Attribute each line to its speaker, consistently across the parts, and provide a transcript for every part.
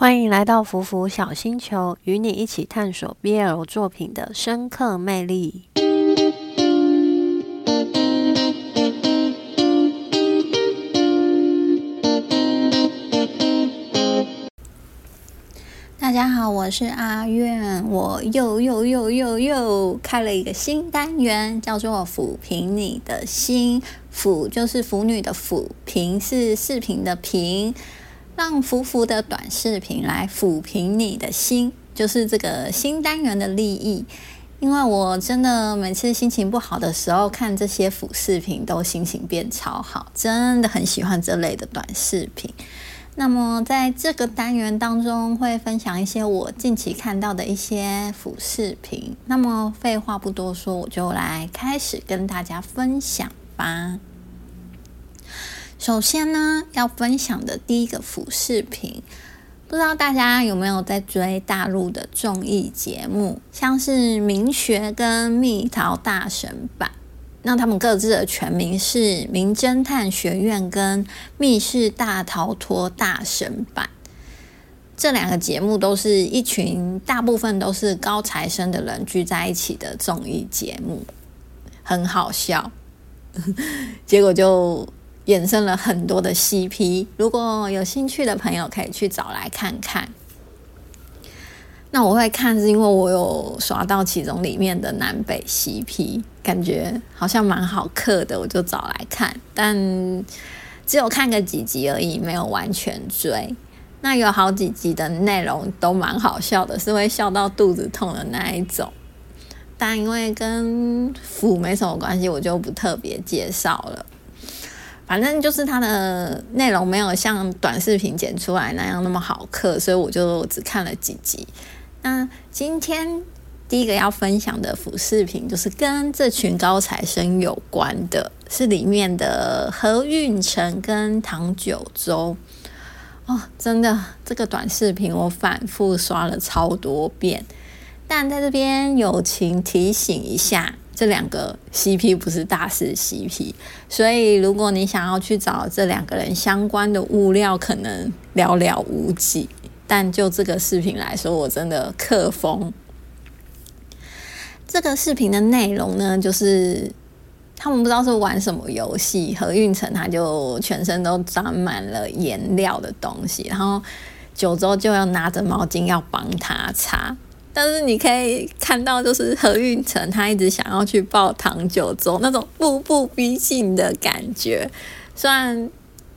Speaker 1: 欢迎来到福福小星球，与你一起探索 BL 作品的深刻魅力。大家好，我是阿苑，我又又又又又开了一个新单元，叫做“抚平你的心”。抚就是腐女的抚，平是视频的平。让福福的短视频来抚平你的心，就是这个新单元的利益。因为我真的每次心情不好的时候看这些辅视频，都心情变超好，真的很喜欢这类的短视频。那么在这个单元当中，会分享一些我近期看到的一些辅视频。那么废话不多说，我就来开始跟大家分享吧。首先呢，要分享的第一个俯视频，不知道大家有没有在追大陆的综艺节目，像是《明学》跟《蜜桃大神版》，那他们各自的全名是《名侦探学院》跟《密室大逃脱大神版》。这两个节目都是一群大部分都是高材生的人聚在一起的综艺节目，很好笑，结果就。衍生了很多的 CP，如果有兴趣的朋友可以去找来看看。那我会看是因为我有刷到其中里面的南北 CP，感觉好像蛮好磕的，我就找来看。但只有看个几集而已，没有完全追。那有好几集的内容都蛮好笑的，是会笑到肚子痛的那一种。但因为跟腐没什么关系，我就不特别介绍了。反正就是它的内容没有像短视频剪出来那样那么好嗑，所以我就只看了几集。那今天第一个要分享的辅视频，就是跟这群高材生有关的，是里面的何运成跟唐九洲。哦，真的，这个短视频我反复刷了超多遍。但在这边友情提醒一下。这两个 CP 不是大势 CP，所以如果你想要去找这两个人相关的物料，可能寥寥无几。但就这个视频来说，我真的克疯。这个视频的内容呢，就是他们不知道是玩什么游戏，何运成他就全身都沾满了颜料的东西，然后九州就要拿着毛巾要帮他擦。但是你可以看到，就是何运成他一直想要去抱唐九洲，那种步步逼近的感觉。虽然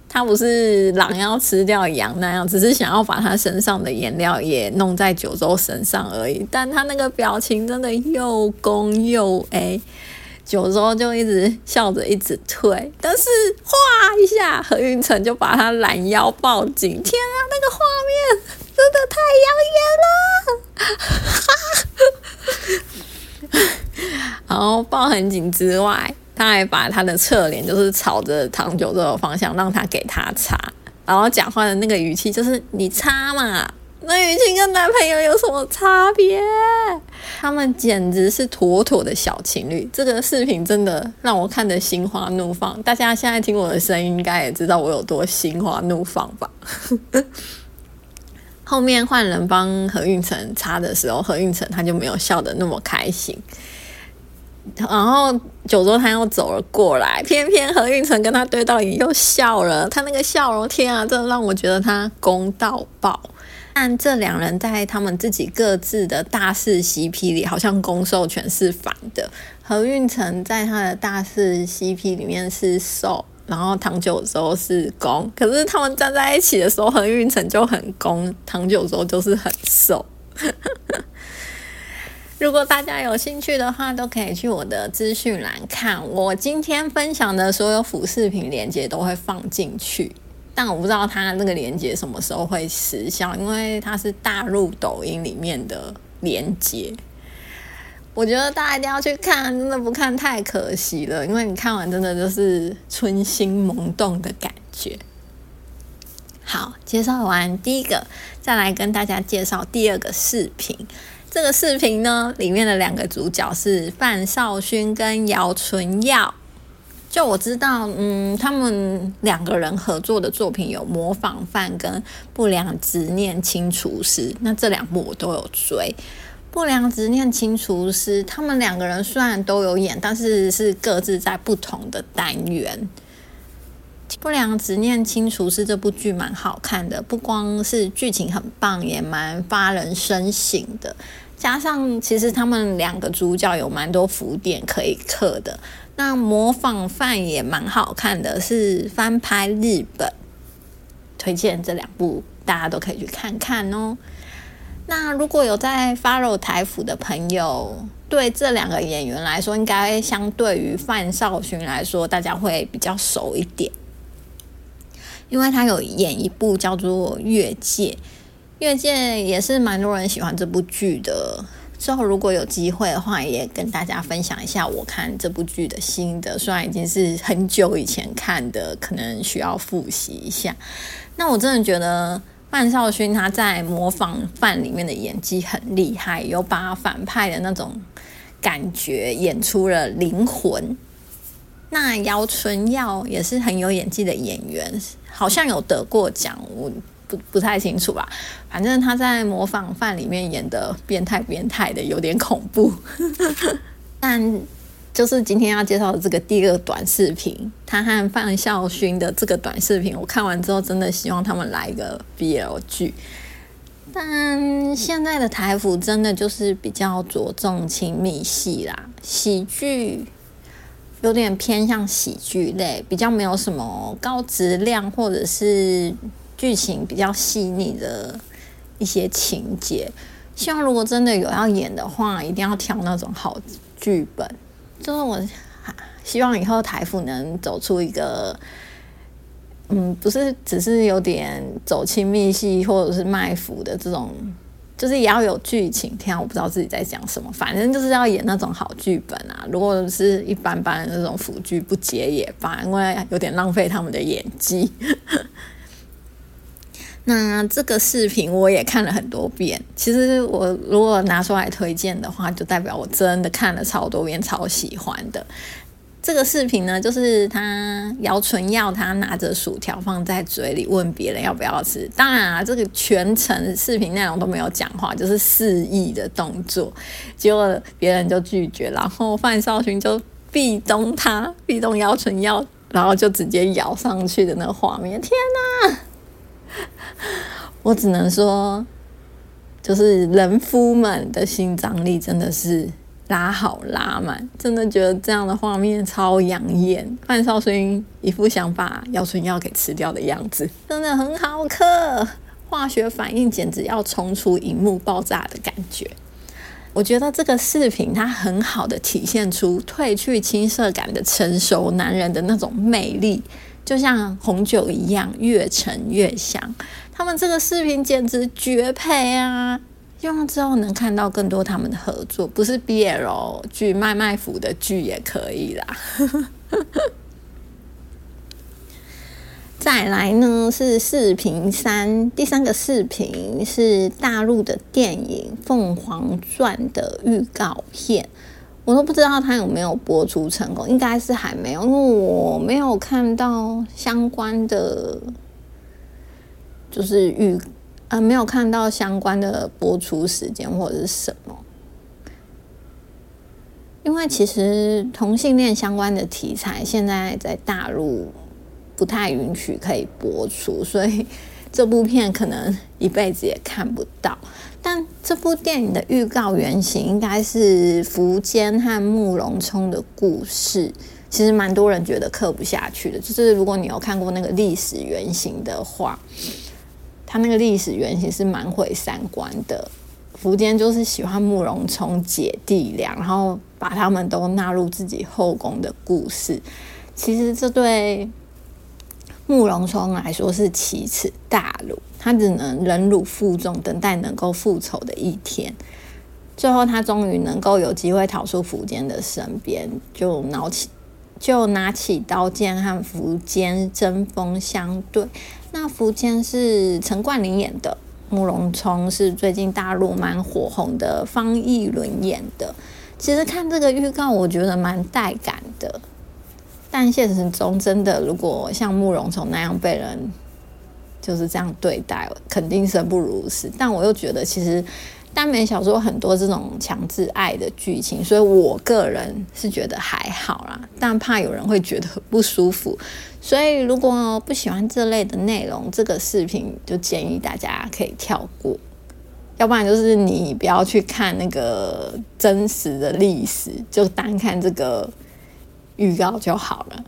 Speaker 1: 他不是狼要吃掉羊那样，只是想要把他身上的颜料也弄在九州身上而已。但他那个表情真的又攻又 A，九州就一直笑着一直退，但是哗一下，何运成就把他拦腰抱紧。天啊，那个画面真的太养眼了！然后抱很紧之外，他还把他的侧脸就是朝着唐九洲的方向，让他给他擦。然后讲话的那个语气就是“你擦嘛”，那语气跟男朋友有什么差别？他们简直是妥妥的小情侣。这个视频真的让我看得心花怒放。大家现在听我的声音，应该也知道我有多心花怒放吧？后面换人帮何运成擦的时候，何运成他就没有笑得那么开心。然后九州他又走了过来，偏偏何运成跟他对到眼又笑了，他那个笑容，天啊，真的让我觉得他公道爆。但这两人在他们自己各自的大势 CP 里，好像攻受全是反的。何运成在他的大势 CP 里面是受。然后唐九洲是攻，可是他们站在一起的时候，何运成就很攻，唐九洲就是很受。如果大家有兴趣的话，都可以去我的资讯栏看，我今天分享的所有辅视频链接都会放进去，但我不知道它那个链接什么时候会失效，因为它是大陆抖音里面的链接。我觉得大家一定要去看，真的不看太可惜了。因为你看完，真的就是春心萌动的感觉。好，介绍完第一个，再来跟大家介绍第二个视频。这个视频呢，里面的两个主角是范少勋跟姚纯耀。就我知道，嗯，他们两个人合作的作品有《模仿犯》跟《不良执念清除师》，那这两部我都有追。《不良执念清除师》他们两个人虽然都有演，但是是各自在不同的单元。《不良执念清除是》这部剧蛮好看的，不光是剧情很棒，也蛮发人深省的。加上其实他们两个主角有蛮多浮点可以刻的。那模仿犯也蛮好看的，是翻拍日本，推荐这两部大家都可以去看看哦。那如果有在发肉台服的朋友，对这两个演员来说，应该相对于范少勋来说，大家会比较熟一点，因为他有演一部叫做《越界》，《越界》也是蛮多人喜欢这部剧的。之后如果有机会的话，也跟大家分享一下我看这部剧的心得。虽然已经是很久以前看的，可能需要复习一下。那我真的觉得范少勋他在模仿范里面的演技很厉害，有把反派的那种感觉演出了灵魂。那姚纯耀也是很有演技的演员，好像有得过奖。我。不不太清楚吧，反正他在模仿犯里面演的变态变态的，有点恐怖。但就是今天要介绍的这个第二短视频，他和范孝勋的这个短视频，我看完之后真的希望他们来一个 BL 剧。但现在的台服真的就是比较着重亲密戏啦，喜剧有点偏向喜剧类，比较没有什么高质量或者是。剧情比较细腻的一些情节，希望如果真的有要演的话，一定要挑那种好剧本。就是我希望以后台服能走出一个，嗯，不是只是有点走亲密戏或者是卖腐的这种，就是也要有剧情。天啊，我不知道自己在讲什么，反正就是要演那种好剧本啊。如果是一般般的那种腐剧，不接也罢，因为有点浪费他们的演技。那这个视频我也看了很多遍。其实我如果拿出来推荐的话，就代表我真的看了超多遍，超喜欢的。这个视频呢，就是他姚纯耀他拿着薯条放在嘴里，问别人要不要吃。当然啊，这个全程视频内容都没有讲话，就是示意的动作。结果别人就拒绝，然后范少勋就壁咚他，壁咚姚纯耀，然后就直接咬上去的那个画面，天哪！我只能说，就是人夫们的心脏力真的是拉好拉满，真的觉得这样的画面超养眼。范少勋一副想把姚春耀给吃掉的样子，真的很好嗑，化学反应简直要冲出荧幕爆炸的感觉。我觉得这个视频它很好的体现出褪去青涩感的成熟男人的那种魅力。就像红酒一样，越陈越香。他们这个视频简直绝配啊！希望之后能看到更多他们的合作，不是 BL 剧、卖卖腐的剧也可以啦。再来呢是视频三，第三个视频是大陆的电影《凤凰传》的预告片。我都不知道它有没有播出成功，应该是还没有，因为我没有看到相关的，就是预呃没有看到相关的播出时间或者是什么。因为其实同性恋相关的题材现在在大陆不太允许可以播出，所以这部片可能一辈子也看不到。但这部电影的预告原型应该是苻坚和慕容冲的故事，其实蛮多人觉得刻不下去的。就是如果你有看过那个历史原型的话，他那个历史原型是蛮毁三观的。苻坚就是喜欢慕容冲姐弟俩，然后把他们都纳入自己后宫的故事。其实这对慕容冲来说是奇耻大辱。他只能忍辱负重，等待能够复仇的一天。最后，他终于能够有机会逃出苻坚的身边，就拿起就拿起刀剑和苻坚针锋相对。那福建是陈冠霖演的，慕容冲是最近大陆蛮火红的方逸伦演的。其实看这个预告，我觉得蛮带感的。但现实中真的，如果像慕容聪那样被人就是这样对待，肯定生不如死。但我又觉得，其实耽美小说很多这种强制爱的剧情，所以我个人是觉得还好啦。但怕有人会觉得不舒服，所以如果不喜欢这类的内容，这个视频就建议大家可以跳过。要不然就是你不要去看那个真实的历史，就单看这个预告就好了。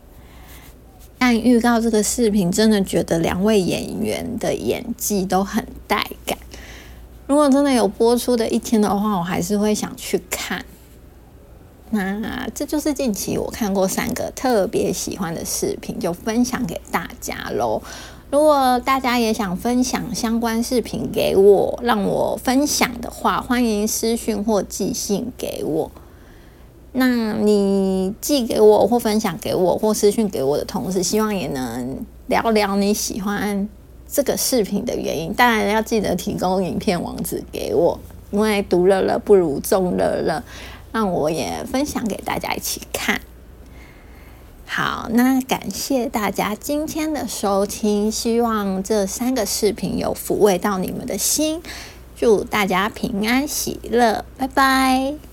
Speaker 1: 但预告这个视频，真的觉得两位演员的演技都很带感。如果真的有播出的一天的话，我还是会想去看。那这就是近期我看过三个特别喜欢的视频，就分享给大家喽。如果大家也想分享相关视频给我，让我分享的话，欢迎私讯或寄信给我。那你寄给我或分享给我或私讯给我的同时，希望也能聊聊你喜欢这个视频的原因。当然要记得提供影片网址给我，因为独乐乐不如众乐乐，让我也分享给大家一起看。好，那感谢大家今天的收听，希望这三个视频有抚慰到你们的心，祝大家平安喜乐，拜拜。